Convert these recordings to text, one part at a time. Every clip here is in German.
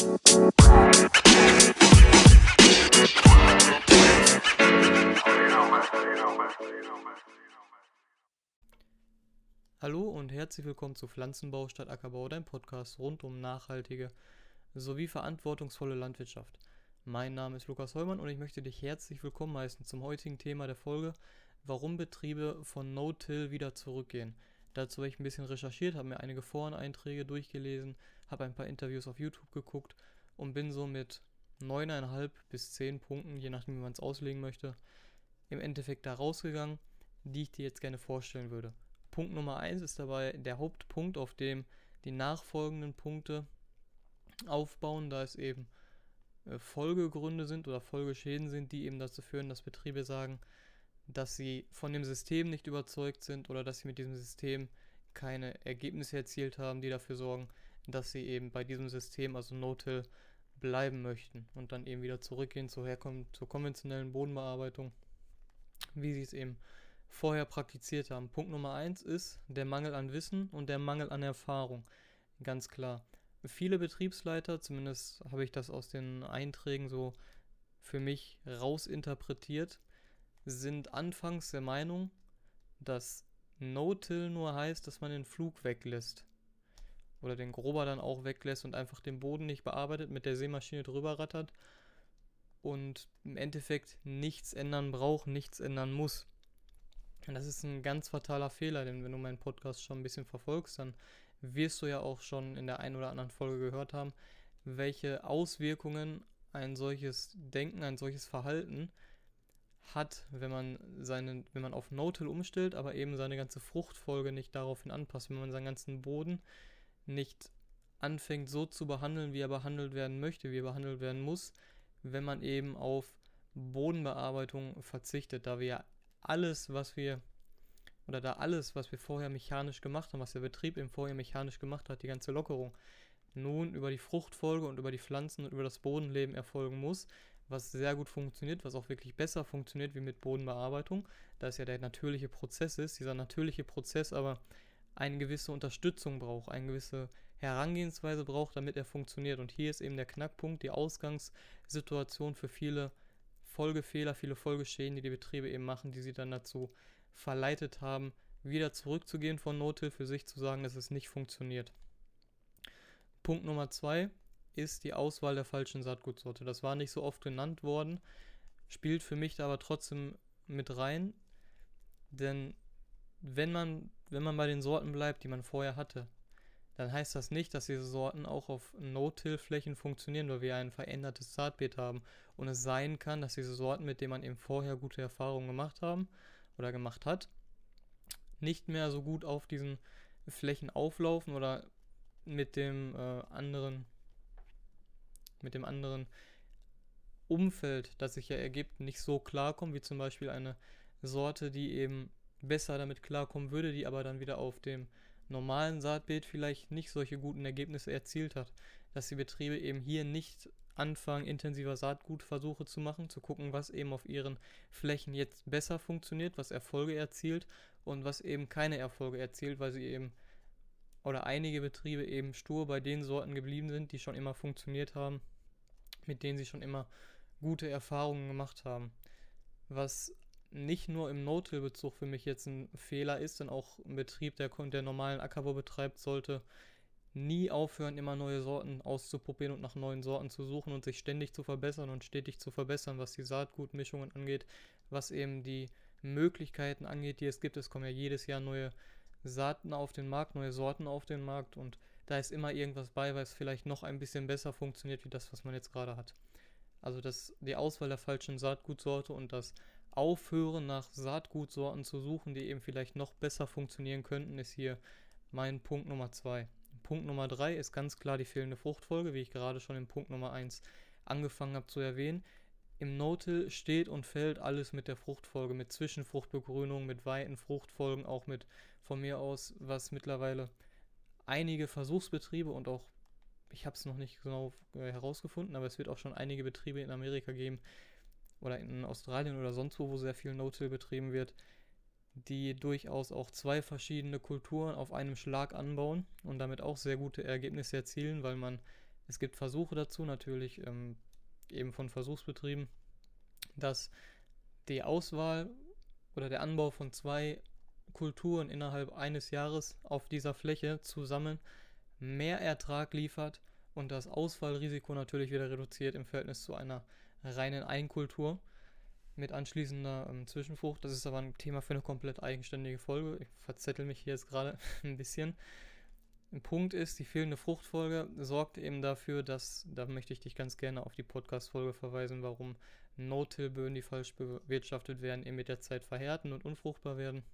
Hallo und herzlich willkommen zu Pflanzenbau statt Ackerbau, dein Podcast rund um nachhaltige sowie verantwortungsvolle Landwirtschaft. Mein Name ist Lukas Heumann und ich möchte dich herzlich willkommen heißen zum heutigen Thema der Folge, warum Betriebe von No-Till wieder zurückgehen. Dazu habe ich ein bisschen recherchiert, habe mir einige Foreneinträge durchgelesen, habe ein paar Interviews auf YouTube geguckt und bin so mit 9,5 bis 10 Punkten, je nachdem wie man es auslegen möchte, im Endeffekt da rausgegangen, die ich dir jetzt gerne vorstellen würde. Punkt Nummer 1 ist dabei der Hauptpunkt, auf dem die nachfolgenden Punkte aufbauen, da es eben äh, Folgegründe sind oder Folgeschäden sind, die eben dazu führen, dass Betriebe sagen, dass sie von dem System nicht überzeugt sind oder dass sie mit diesem System keine Ergebnisse erzielt haben, die dafür sorgen, dass sie eben bei diesem System, also No-Till, bleiben möchten und dann eben wieder zurückgehen zur, zur konventionellen Bodenbearbeitung, wie sie es eben vorher praktiziert haben. Punkt Nummer eins ist der Mangel an Wissen und der Mangel an Erfahrung. Ganz klar. Viele Betriebsleiter, zumindest habe ich das aus den Einträgen so für mich rausinterpretiert, sind anfangs der Meinung, dass No-Till nur heißt, dass man den Flug weglässt. Oder den Grober dann auch weglässt und einfach den Boden nicht bearbeitet, mit der Sämaschine drüber rattert und im Endeffekt nichts ändern braucht, nichts ändern muss. Und das ist ein ganz fataler Fehler, denn wenn du meinen Podcast schon ein bisschen verfolgst, dann wirst du ja auch schon in der einen oder anderen Folge gehört haben, welche Auswirkungen ein solches Denken, ein solches Verhalten hat, wenn man seinen, wenn man auf No-Till umstellt, aber eben seine ganze Fruchtfolge nicht daraufhin anpasst, wenn man seinen ganzen Boden nicht anfängt so zu behandeln, wie er behandelt werden möchte, wie er behandelt werden muss, wenn man eben auf Bodenbearbeitung verzichtet, da wir ja alles, was wir oder da alles, was wir vorher mechanisch gemacht haben, was der Betrieb eben vorher mechanisch gemacht hat, die ganze Lockerung, nun über die Fruchtfolge und über die Pflanzen und über das Bodenleben erfolgen muss, was sehr gut funktioniert, was auch wirklich besser funktioniert wie mit Bodenbearbeitung, da es ja der natürliche Prozess ist, dieser natürliche Prozess aber eine gewisse Unterstützung braucht, eine gewisse Herangehensweise braucht, damit er funktioniert. Und hier ist eben der Knackpunkt, die Ausgangssituation für viele Folgefehler, viele Folgeschäden, die die Betriebe eben machen, die sie dann dazu verleitet haben, wieder zurückzugehen von Nothilfe für sich zu sagen, dass es nicht funktioniert. Punkt Nummer zwei ist die Auswahl der falschen Saatgutsorte. Das war nicht so oft genannt worden, spielt für mich da aber trotzdem mit rein, denn wenn man, wenn man bei den Sorten bleibt, die man vorher hatte, dann heißt das nicht, dass diese Sorten auch auf No-Till-Flächen funktionieren, weil wir ein verändertes Saatbeet haben. Und es sein kann, dass diese Sorten, mit denen man eben vorher gute Erfahrungen gemacht haben oder gemacht hat, nicht mehr so gut auf diesen Flächen auflaufen oder mit dem äh, anderen mit dem anderen Umfeld, das sich ja ergibt, nicht so klarkommen, wie zum Beispiel eine Sorte, die eben besser damit klarkommen würde, die aber dann wieder auf dem normalen Saatbeet vielleicht nicht solche guten Ergebnisse erzielt hat. Dass die Betriebe eben hier nicht anfangen, intensiver Saatgutversuche zu machen, zu gucken, was eben auf ihren Flächen jetzt besser funktioniert, was Erfolge erzielt und was eben keine Erfolge erzielt, weil sie eben oder einige Betriebe eben stur bei den Sorten geblieben sind, die schon immer funktioniert haben, mit denen sie schon immer gute Erfahrungen gemacht haben. Was nicht nur im No-Till-Bezug für mich jetzt ein Fehler ist, denn auch ein Betrieb, der, der normalen Ackerbau betreibt, sollte nie aufhören, immer neue Sorten auszuprobieren und nach neuen Sorten zu suchen und sich ständig zu verbessern und stetig zu verbessern, was die Saatgutmischungen angeht, was eben die Möglichkeiten angeht, die es gibt. Es kommen ja jedes Jahr neue Saaten auf den Markt, neue Sorten auf den Markt und da ist immer irgendwas bei, weil es vielleicht noch ein bisschen besser funktioniert wie das, was man jetzt gerade hat. Also das, die Auswahl der falschen Saatgutsorte und das Aufhören nach Saatgutsorten zu suchen, die eben vielleicht noch besser funktionieren könnten, ist hier mein Punkt Nummer zwei. Punkt Nummer drei ist ganz klar die fehlende Fruchtfolge, wie ich gerade schon im Punkt Nummer eins angefangen habe zu erwähnen. Im No-Till steht und fällt alles mit der Fruchtfolge, mit Zwischenfruchtbegrünung, mit weiten Fruchtfolgen, auch mit von mir aus, was mittlerweile einige Versuchsbetriebe und auch, ich habe es noch nicht genau herausgefunden, aber es wird auch schon einige Betriebe in Amerika geben oder in Australien oder sonst wo, wo sehr viel No-Till betrieben wird, die durchaus auch zwei verschiedene Kulturen auf einem Schlag anbauen und damit auch sehr gute Ergebnisse erzielen, weil man Es gibt Versuche dazu, natürlich ähm, eben von Versuchsbetrieben, dass die Auswahl oder der Anbau von zwei Kulturen innerhalb eines Jahres auf dieser Fläche zusammen mehr Ertrag liefert und das Ausfallrisiko natürlich wieder reduziert im Verhältnis zu einer reinen Einkultur mit anschließender ähm, Zwischenfrucht. Das ist aber ein Thema für eine komplett eigenständige Folge. Ich verzettel mich hier jetzt gerade ein bisschen. Ein Punkt ist, die fehlende Fruchtfolge sorgt eben dafür, dass, da möchte ich dich ganz gerne auf die Podcast-Folge verweisen, warum No-Till-Böden, die falsch bewirtschaftet werden, eben mit der Zeit verhärten und unfruchtbar werden.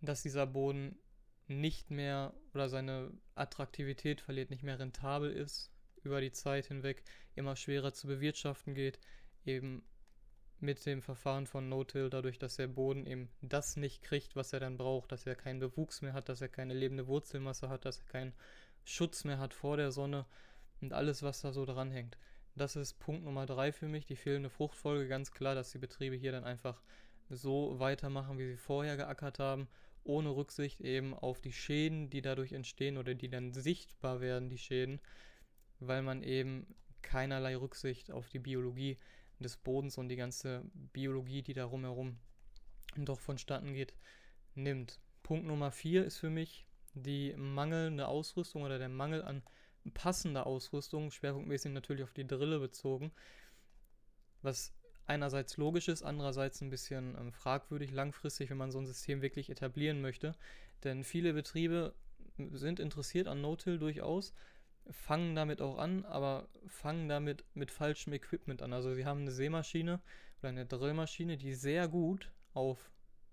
Dass dieser Boden nicht mehr oder seine Attraktivität verliert, nicht mehr rentabel ist, über die Zeit hinweg immer schwerer zu bewirtschaften geht, eben mit dem Verfahren von No-Till, dadurch, dass der Boden eben das nicht kriegt, was er dann braucht, dass er keinen Bewuchs mehr hat, dass er keine lebende Wurzelmasse hat, dass er keinen Schutz mehr hat vor der Sonne und alles, was da so dranhängt. Das ist Punkt Nummer drei für mich, die fehlende Fruchtfolge. Ganz klar, dass die Betriebe hier dann einfach so weitermachen, wie sie vorher geackert haben, ohne Rücksicht eben auf die Schäden, die dadurch entstehen oder die dann sichtbar werden, die Schäden, weil man eben keinerlei Rücksicht auf die Biologie des Bodens und die ganze Biologie, die da rumherum doch vonstatten geht, nimmt. Punkt Nummer vier ist für mich die mangelnde Ausrüstung oder der Mangel an passender Ausrüstung, schwerpunktmäßig natürlich auf die Drille bezogen, was einerseits logisch ist, andererseits ein bisschen ähm, fragwürdig langfristig, wenn man so ein System wirklich etablieren möchte. Denn viele Betriebe sind interessiert an No-Till durchaus, fangen damit auch an, aber fangen damit mit falschem Equipment an. Also sie haben eine Sämaschine oder eine Drillmaschine, die sehr gut auf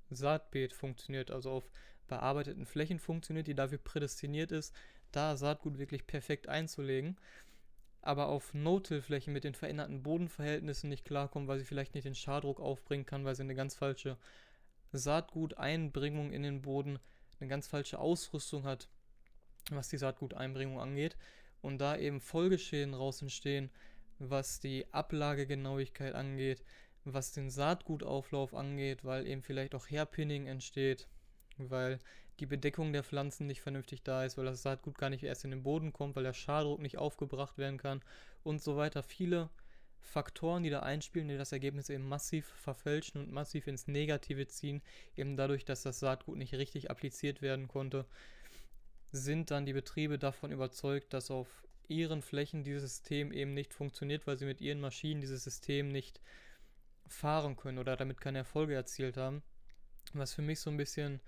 Saatbeet funktioniert, also auf bearbeiteten Flächen funktioniert, die dafür prädestiniert ist, da Saatgut wirklich perfekt einzulegen, aber auf No-Till-Flächen mit den veränderten Bodenverhältnissen nicht klarkommen, weil sie vielleicht nicht den Schadruck aufbringen kann, weil sie eine ganz falsche Saatguteinbringung in den Boden, eine ganz falsche Ausrüstung hat, was die Saatguteinbringung angeht und da eben Folgeschäden raus entstehen, was die Ablagegenauigkeit angeht, was den Saatgutauflauf angeht, weil eben vielleicht auch Hairpinning entsteht, weil die Bedeckung der Pflanzen nicht vernünftig da ist, weil das Saatgut gar nicht erst in den Boden kommt, weil der Schadruck nicht aufgebracht werden kann und so weiter. Viele Faktoren, die da einspielen, die das Ergebnis eben massiv verfälschen und massiv ins Negative ziehen, eben dadurch, dass das Saatgut nicht richtig appliziert werden konnte sind dann die Betriebe davon überzeugt, dass auf ihren Flächen dieses System eben nicht funktioniert, weil sie mit ihren Maschinen dieses System nicht fahren können oder damit keine Erfolge erzielt haben. Was für mich so ein bisschen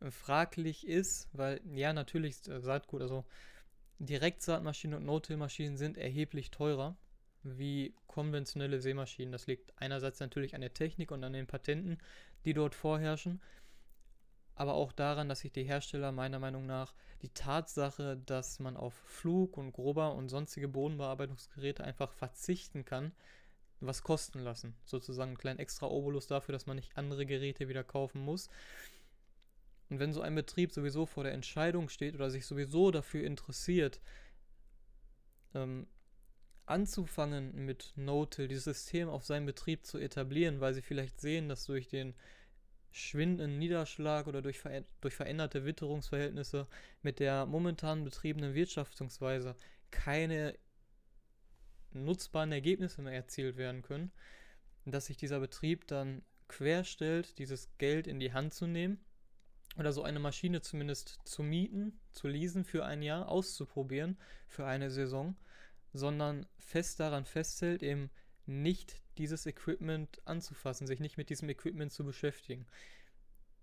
äh, fraglich ist, weil ja, natürlich Saatgut, also Direktsaatmaschinen und No-Till-Maschinen sind erheblich teurer wie konventionelle Sämaschinen. Das liegt einerseits natürlich an der Technik und an den Patenten, die dort vorherrschen, aber auch daran, dass sich die Hersteller meiner Meinung nach die Tatsache, dass man auf Flug und Grober und sonstige Bodenbearbeitungsgeräte einfach verzichten kann, was kosten lassen. Sozusagen einen kleinen extra Obolus dafür, dass man nicht andere Geräte wieder kaufen muss. Und wenn so ein Betrieb sowieso vor der Entscheidung steht oder sich sowieso dafür interessiert, ähm, anzufangen mit No-Till, dieses System auf seinem Betrieb zu etablieren, weil sie vielleicht sehen, dass durch den schwindenden Niederschlag oder durch, ver durch veränderte Witterungsverhältnisse mit der momentan betriebenen Wirtschaftungsweise keine nutzbaren Ergebnisse mehr erzielt werden können, dass sich dieser Betrieb dann querstellt, dieses Geld in die Hand zu nehmen oder so eine Maschine zumindest zu mieten, zu leasen für ein Jahr, auszuprobieren für eine Saison, sondern fest daran festhält, eben nicht dieses Equipment anzufassen, sich nicht mit diesem Equipment zu beschäftigen.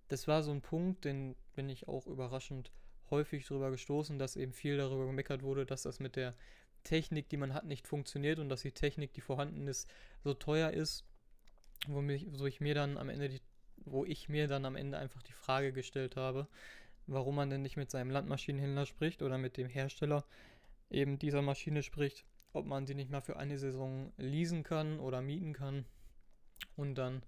Das war so ein Punkt, den bin ich auch überraschend häufig drüber gestoßen, dass eben viel darüber gemeckert wurde, dass das mit der Technik, die man hat, nicht funktioniert und dass die Technik, die vorhanden ist, so teuer ist, wo, mich, wo ich mir dann am Ende die, wo ich mir dann am Ende einfach die Frage gestellt habe, warum man denn nicht mit seinem Landmaschinenhändler spricht oder mit dem Hersteller eben dieser Maschine spricht ob man sie nicht mal für eine Saison leasen kann oder mieten kann und dann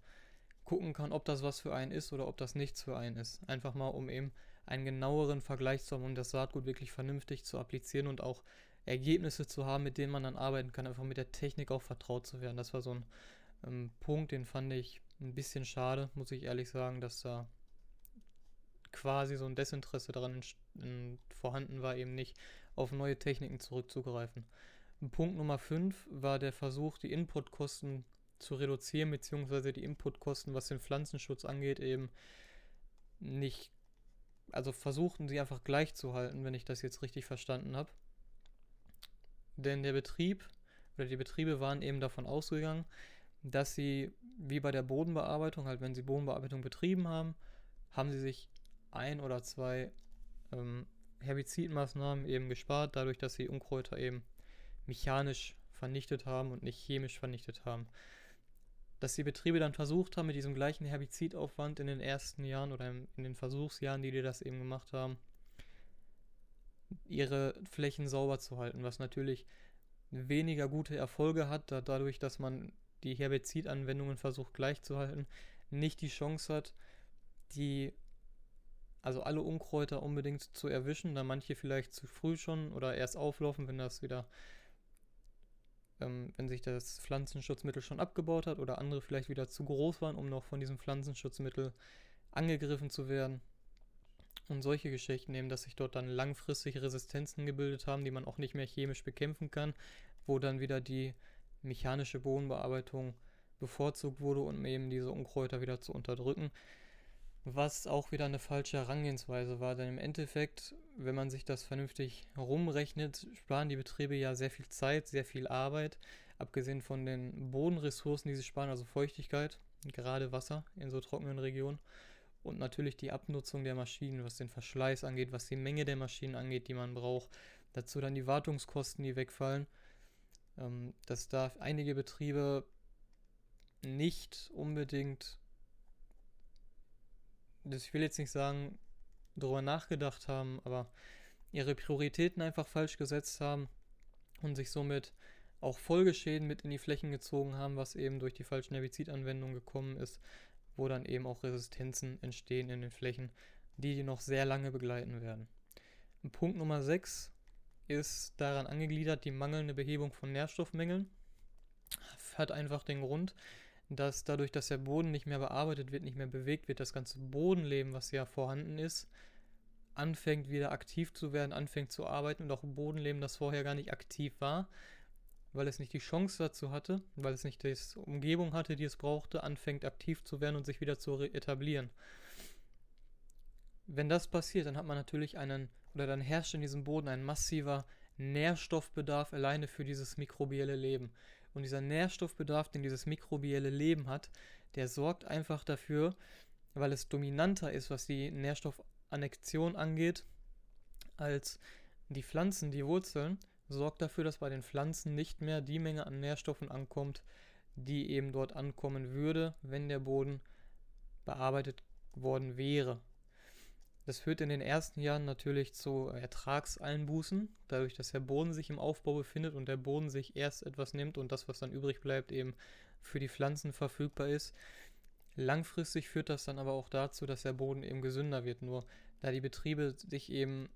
gucken kann, ob das was für einen ist oder ob das nichts für einen ist. Einfach mal, um eben einen genaueren Vergleich zu haben, um das Saatgut wirklich vernünftig zu applizieren und auch Ergebnisse zu haben, mit denen man dann arbeiten kann, einfach mit der Technik auch vertraut zu werden. Das war so ein ähm, Punkt, den fand ich ein bisschen schade, muss ich ehrlich sagen, dass da quasi so ein Desinteresse daran vorhanden war, eben nicht auf neue Techniken zurückzugreifen. Punkt Nummer 5 war der Versuch, die Inputkosten zu reduzieren, beziehungsweise die Inputkosten, was den Pflanzenschutz angeht, eben nicht, also versuchten sie einfach gleich zu halten, wenn ich das jetzt richtig verstanden habe. Denn der Betrieb oder die Betriebe waren eben davon ausgegangen, dass sie, wie bei der Bodenbearbeitung, halt wenn sie Bodenbearbeitung betrieben haben, haben sie sich ein oder zwei ähm, Herbizidmaßnahmen eben gespart, dadurch, dass sie Unkräuter eben mechanisch vernichtet haben und nicht chemisch vernichtet haben. Dass die Betriebe dann versucht haben, mit diesem gleichen Herbizidaufwand in den ersten Jahren oder in den Versuchsjahren, die die das eben gemacht haben, ihre Flächen sauber zu halten, was natürlich weniger gute Erfolge hat, da dadurch, dass man die Herbizidanwendungen versucht gleichzuhalten, nicht die Chance hat, die also alle Unkräuter unbedingt zu erwischen, da manche vielleicht zu früh schon oder erst auflaufen, wenn das wieder, ähm, wenn sich das Pflanzenschutzmittel schon abgebaut hat oder andere vielleicht wieder zu groß waren, um noch von diesem Pflanzenschutzmittel angegriffen zu werden. Und solche Geschichten eben, dass sich dort dann langfristig Resistenzen gebildet haben, die man auch nicht mehr chemisch bekämpfen kann, wo dann wieder die mechanische Bodenbearbeitung bevorzugt wurde, um eben diese Unkräuter wieder zu unterdrücken. Was auch wieder eine falsche Herangehensweise war, denn im Endeffekt, wenn man sich das vernünftig rumrechnet, sparen die Betriebe ja sehr viel Zeit, sehr viel Arbeit, abgesehen von den Bodenressourcen, die sie sparen, also Feuchtigkeit, gerade Wasser in so trockenen Regionen und natürlich die Abnutzung der Maschinen, was den Verschleiß angeht, was die Menge der Maschinen angeht, die man braucht. Dazu dann die Wartungskosten, die wegfallen ähm, dass da einige Betriebe nicht unbedingt, das ich will jetzt nicht sagen, darüber nachgedacht haben, aber ihre Prioritäten einfach falsch gesetzt haben und sich somit auch Folgeschäden mit in die Flächen gezogen haben, was eben durch die falschen Herbizidanwendungen gekommen ist, wo dann eben auch Resistenzen entstehen in den Flächen, die die noch sehr lange begleiten werden. Punkt Nummer 6 ist daran angegliedert die mangelnde Behebung von Nährstoffmängeln. Hat einfach den Grund, dass dadurch, dass der Boden nicht mehr bearbeitet wird, nicht mehr bewegt wird, das ganze Bodenleben, was ja vorhanden ist, anfängt wieder aktiv zu werden, anfängt zu arbeiten und auch Bodenleben, das vorher gar nicht aktiv war, weil es nicht die Chance dazu hatte, weil es nicht die Umgebung hatte, die es brauchte, anfängt aktiv zu werden und sich wieder zu etablieren. Wenn das passiert, dann hat man natürlich einen oder dann herrscht in diesem Boden ein massiver Nährstoffbedarf alleine für dieses mikrobielle Leben. Und dieser Nährstoffbedarf, den dieses mikrobielle Leben hat, der sorgt einfach dafür, weil es dominanter ist, was die Nährstoffannexion angeht, als die Pflanzen, die Wurzeln, sorgt dafür, dass bei den Pflanzen nicht mehr die Menge an Nährstoffen ankommt, die eben dort ankommen würde, wenn der Boden bearbeitet worden wäre. Das führt in den ersten Jahren natürlich zu Ertragseinbußen, dadurch, dass der Boden sich im Aufbau befindet und der Boden sich erst etwas nimmt und das, was dann übrig bleibt, eben für die Pflanzen verfügbar ist. Langfristig führt das dann aber auch dazu, dass der Boden eben gesünder wird. Nur da die Betriebe sich eben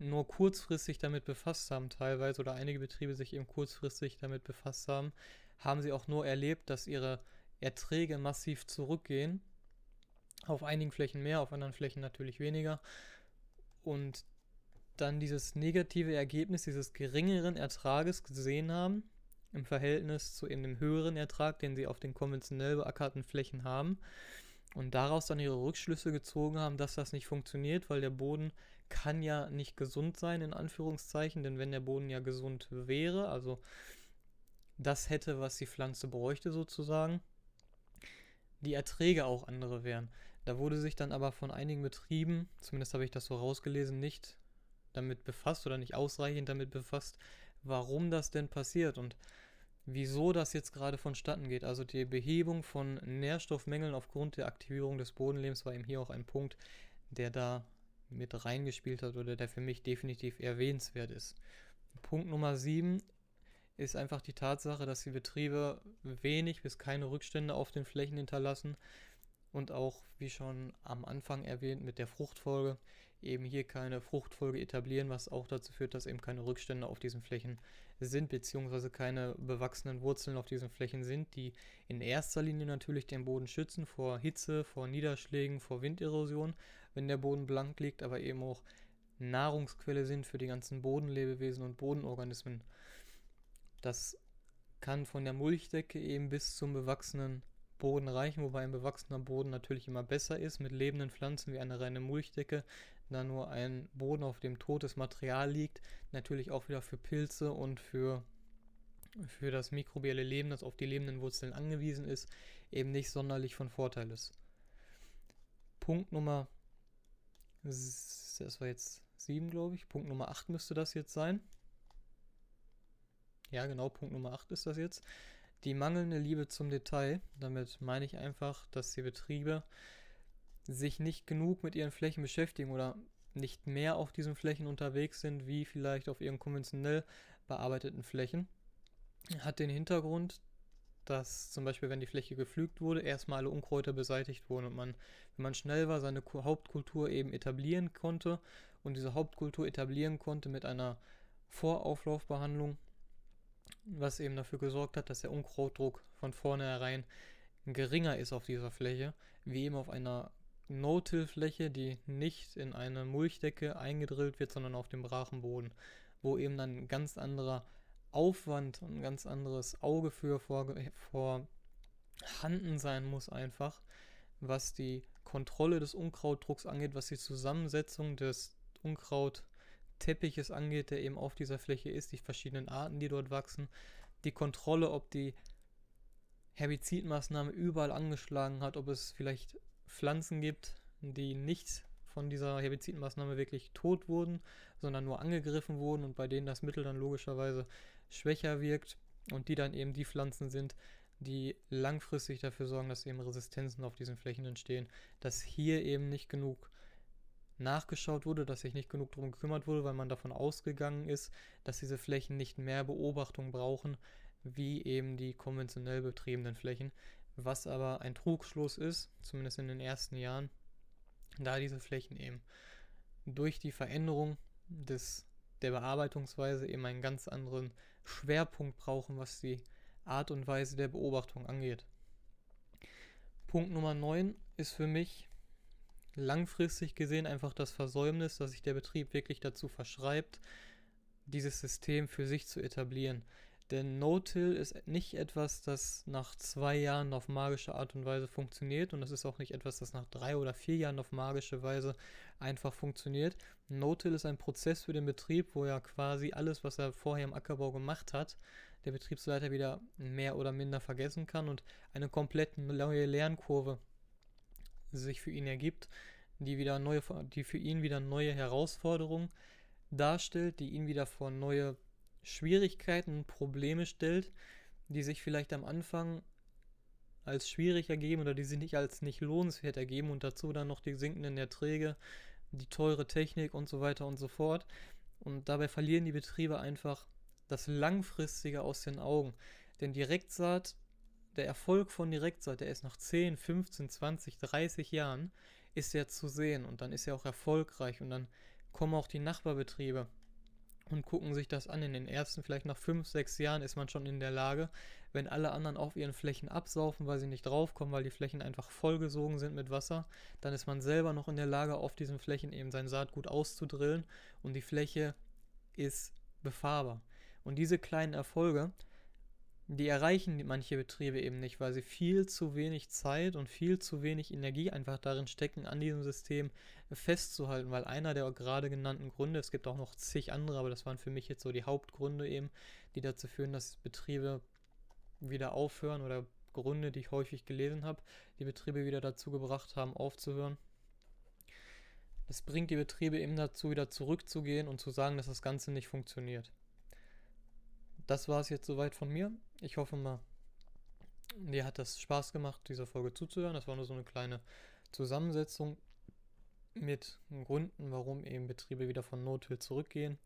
nur kurzfristig damit befasst haben, teilweise, oder einige Betriebe sich eben kurzfristig damit befasst haben, haben sie auch nur erlebt, dass ihre Erträge massiv zurückgehen auf einigen Flächen mehr, auf anderen Flächen natürlich weniger. Und dann dieses negative Ergebnis dieses geringeren Ertrages gesehen haben, im Verhältnis zu eben dem höheren Ertrag, den sie auf den konventionell beackerten Flächen haben. Und daraus dann ihre Rückschlüsse gezogen haben, dass das nicht funktioniert, weil der Boden kann ja nicht gesund sein, in Anführungszeichen, denn wenn der Boden ja gesund wäre, also das hätte, was die Pflanze bräuchte sozusagen, die Erträge auch andere wären. Da wurde sich dann aber von einigen Betrieben, zumindest habe ich das so rausgelesen, nicht damit befasst oder nicht ausreichend damit befasst, warum das denn passiert und wieso das jetzt gerade vonstatten geht. Also die Behebung von Nährstoffmängeln aufgrund der Aktivierung des Bodenlebens war eben hier auch ein Punkt, der da mit reingespielt hat oder der für mich definitiv erwähnenswert ist. Punkt Nummer 7 ist einfach die Tatsache, dass die Betriebe wenig bis keine Rückstände auf den Flächen hinterlassen und auch, wie schon am Anfang erwähnt, mit der Fruchtfolge eben hier keine Fruchtfolge etablieren, was auch dazu führt, dass eben keine Rückstände auf diesen Flächen sind, beziehungsweise keine bewachsenen Wurzeln auf diesen Flächen sind, die in erster Linie natürlich den Boden schützen vor Hitze, vor Niederschlägen, vor Winderosion, wenn der Boden blank liegt, aber eben auch Nahrungsquelle sind für die ganzen Bodenlebewesen und Bodenorganismen. Das kann von der Mulchdecke eben bis zum bewachsenen Boden reichen, wobei ein bewachsener Boden natürlich immer besser ist mit lebenden Pflanzen wie eine reine Mulchdecke, da nur ein Boden, auf dem totes Material liegt, natürlich auch wieder für Pilze und für, für das mikrobielle Leben, das auf die lebenden Wurzeln angewiesen ist, eben nicht sonderlich von Vorteil ist. Punkt Nummer, das war jetzt 7, glaube ich, Punkt Nummer 8 müsste das jetzt sein. Ja, genau, Punkt Nummer 8 ist das jetzt. Die mangelnde Liebe zum Detail. Damit meine ich einfach, dass die Betriebe sich nicht genug mit ihren Flächen beschäftigen oder nicht mehr auf diesen Flächen unterwegs sind, wie vielleicht auf ihren konventionell bearbeiteten Flächen. Hat den Hintergrund, dass zum Beispiel, wenn die Fläche gepflügt wurde, erstmal alle Unkräuter beseitigt wurden und man, wenn man schnell war, seine Hauptkultur eben etablieren konnte und diese Hauptkultur etablieren konnte mit einer Vorauflaufbehandlung, was eben dafür gesorgt hat, dass der Unkrautdruck von vornherein geringer ist auf dieser Fläche, wie eben auf einer No-Till-Fläche, die nicht in eine Mulchdecke eingedrillt wird, sondern auf dem Brachenboden, wo eben dann ein ganz anderer Aufwand und ein ganz anderes Auge für vorhanden sein muss einfach, was die Kontrolle des Unkrautdrucks angeht, was die Zusammensetzung des Unkrautteppiches angeht, der eben auf dieser Fläche ist, die verschiedenen Arten, die dort wachsen, die Kontrolle, ob die Herbizidmaßnahme überall angeschlagen hat, ob es vielleicht Pflanzen gibt, die nicht von dieser Herbizidmaßnahme wirklich tot wurden, sondern nur angegriffen wurden und bei denen das Mittel dann logischerweise schwächer wirkt und die dann eben die Pflanzen sind, die langfristig dafür sorgen, dass eben Resistenzen auf diesen Flächen entstehen, dass hier eben nicht genug nachgeschaut wurde, dass sich nicht genug darum gekümmert wurde, weil man davon ausgegangen ist, dass diese Flächen nicht mehr Beobachtung brauchen, wie eben die konventionell betriebenen Flächen, was aber ein Trugschluss ist, zumindest in den ersten Jahren, da diese Flächen eben durch die Veränderung des, der Bearbeitungsweise eben einen ganz anderen Schwerpunkt brauchen, was die Art und Weise der Beobachtung angeht. Punkt Nummer 9 ist für mich langfristig gesehen einfach das Versäumnis, dass sich der Betrieb wirklich dazu verschreibt, dieses System für sich zu etablieren. Denn No-Till ist nicht etwas, das nach zwei Jahren auf magische Art und Weise funktioniert und es ist auch nicht etwas, das nach drei oder vier Jahren auf magische Weise einfach funktioniert. No-Till ist ein Prozess für den Betrieb, wo ja quasi alles, was er vorher im Ackerbau gemacht hat, der Betriebsleiter wieder mehr oder minder vergessen kann und eine komplett neue Lernkurve sich für ihn ergibt, die wieder neue, die für ihn wieder neue Herausforderungen darstellt, die ihn wieder vor neue Schwierigkeiten und Probleme stellt, die sich vielleicht am Anfang als schwierig ergeben oder die sich nicht als nicht lohnenswert ergeben und dazu dann noch die sinkenden Erträge, die teure Technik und so weiter und so fort. Und dabei verlieren die Betriebe einfach das Langfristige aus den Augen. Denn Direktsaat, der Erfolg von Direktsaat, der ist nach 10, 15, 20, 30 Jahren, ist ja zu sehen und dann ist er auch erfolgreich und dann kommen auch die Nachbarbetriebe und gucken sich das an. In den ersten, vielleicht nach fünf, sechs Jahren ist man schon in der Lage, wenn alle anderen auf ihren Flächen absaufen, weil sie nicht draufkommen, weil die Flächen einfach vollgesogen sind mit Wasser, dann ist man selber noch in der Lage, auf diesen Flächen eben sein Saatgut auszudrillen und die Fläche ist befahrbar. Und diese kleinen Erfolge, die erreichen manche Betriebe eben nicht, weil sie viel zu wenig Zeit und viel zu wenig Energie einfach darin stecken, an diesem System festzuhalten, weil einer der gerade genannten Gründe, es gibt auch noch zig andere, aber das waren für mich jetzt so die Hauptgründe eben, die dazu führen, dass Betriebe wieder aufhören oder Gründe, die ich häufig gelesen habe, die Betriebe wieder dazu gebracht haben, aufzuhören. Das bringt die Betriebe eben dazu, wieder zurückzugehen und zu sagen, dass das Ganze nicht funktioniert das war es jetzt soweit von mir. Ich hoffe mal, dir hat das Spaß gemacht, dieser Folge zuzuhören. Das war nur so eine kleine Zusammensetzung mit Gründen, warum eben Betriebe wieder von Nothöhe zurückgehen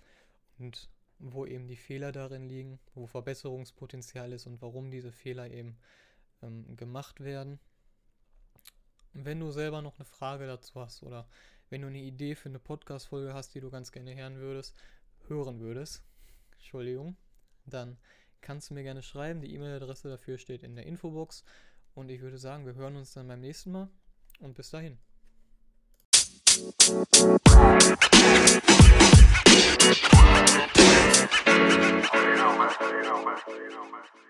und wo eben die Fehler darin liegen, wo Verbesserungspotenzial ist und warum diese Fehler eben ähm, gemacht werden. Wenn du selber noch eine Frage dazu hast oder wenn du eine Idee für eine Podcast-Folge hast, die du ganz gerne hören würdest, hören würdest, Entschuldigung, dann kannst du mir gerne schreiben. Die E-Mail-Adresse dafür steht in der Infobox. Und ich würde sagen, wir hören uns dann beim nächsten Mal. Und bis dahin. you know, man. You know, man.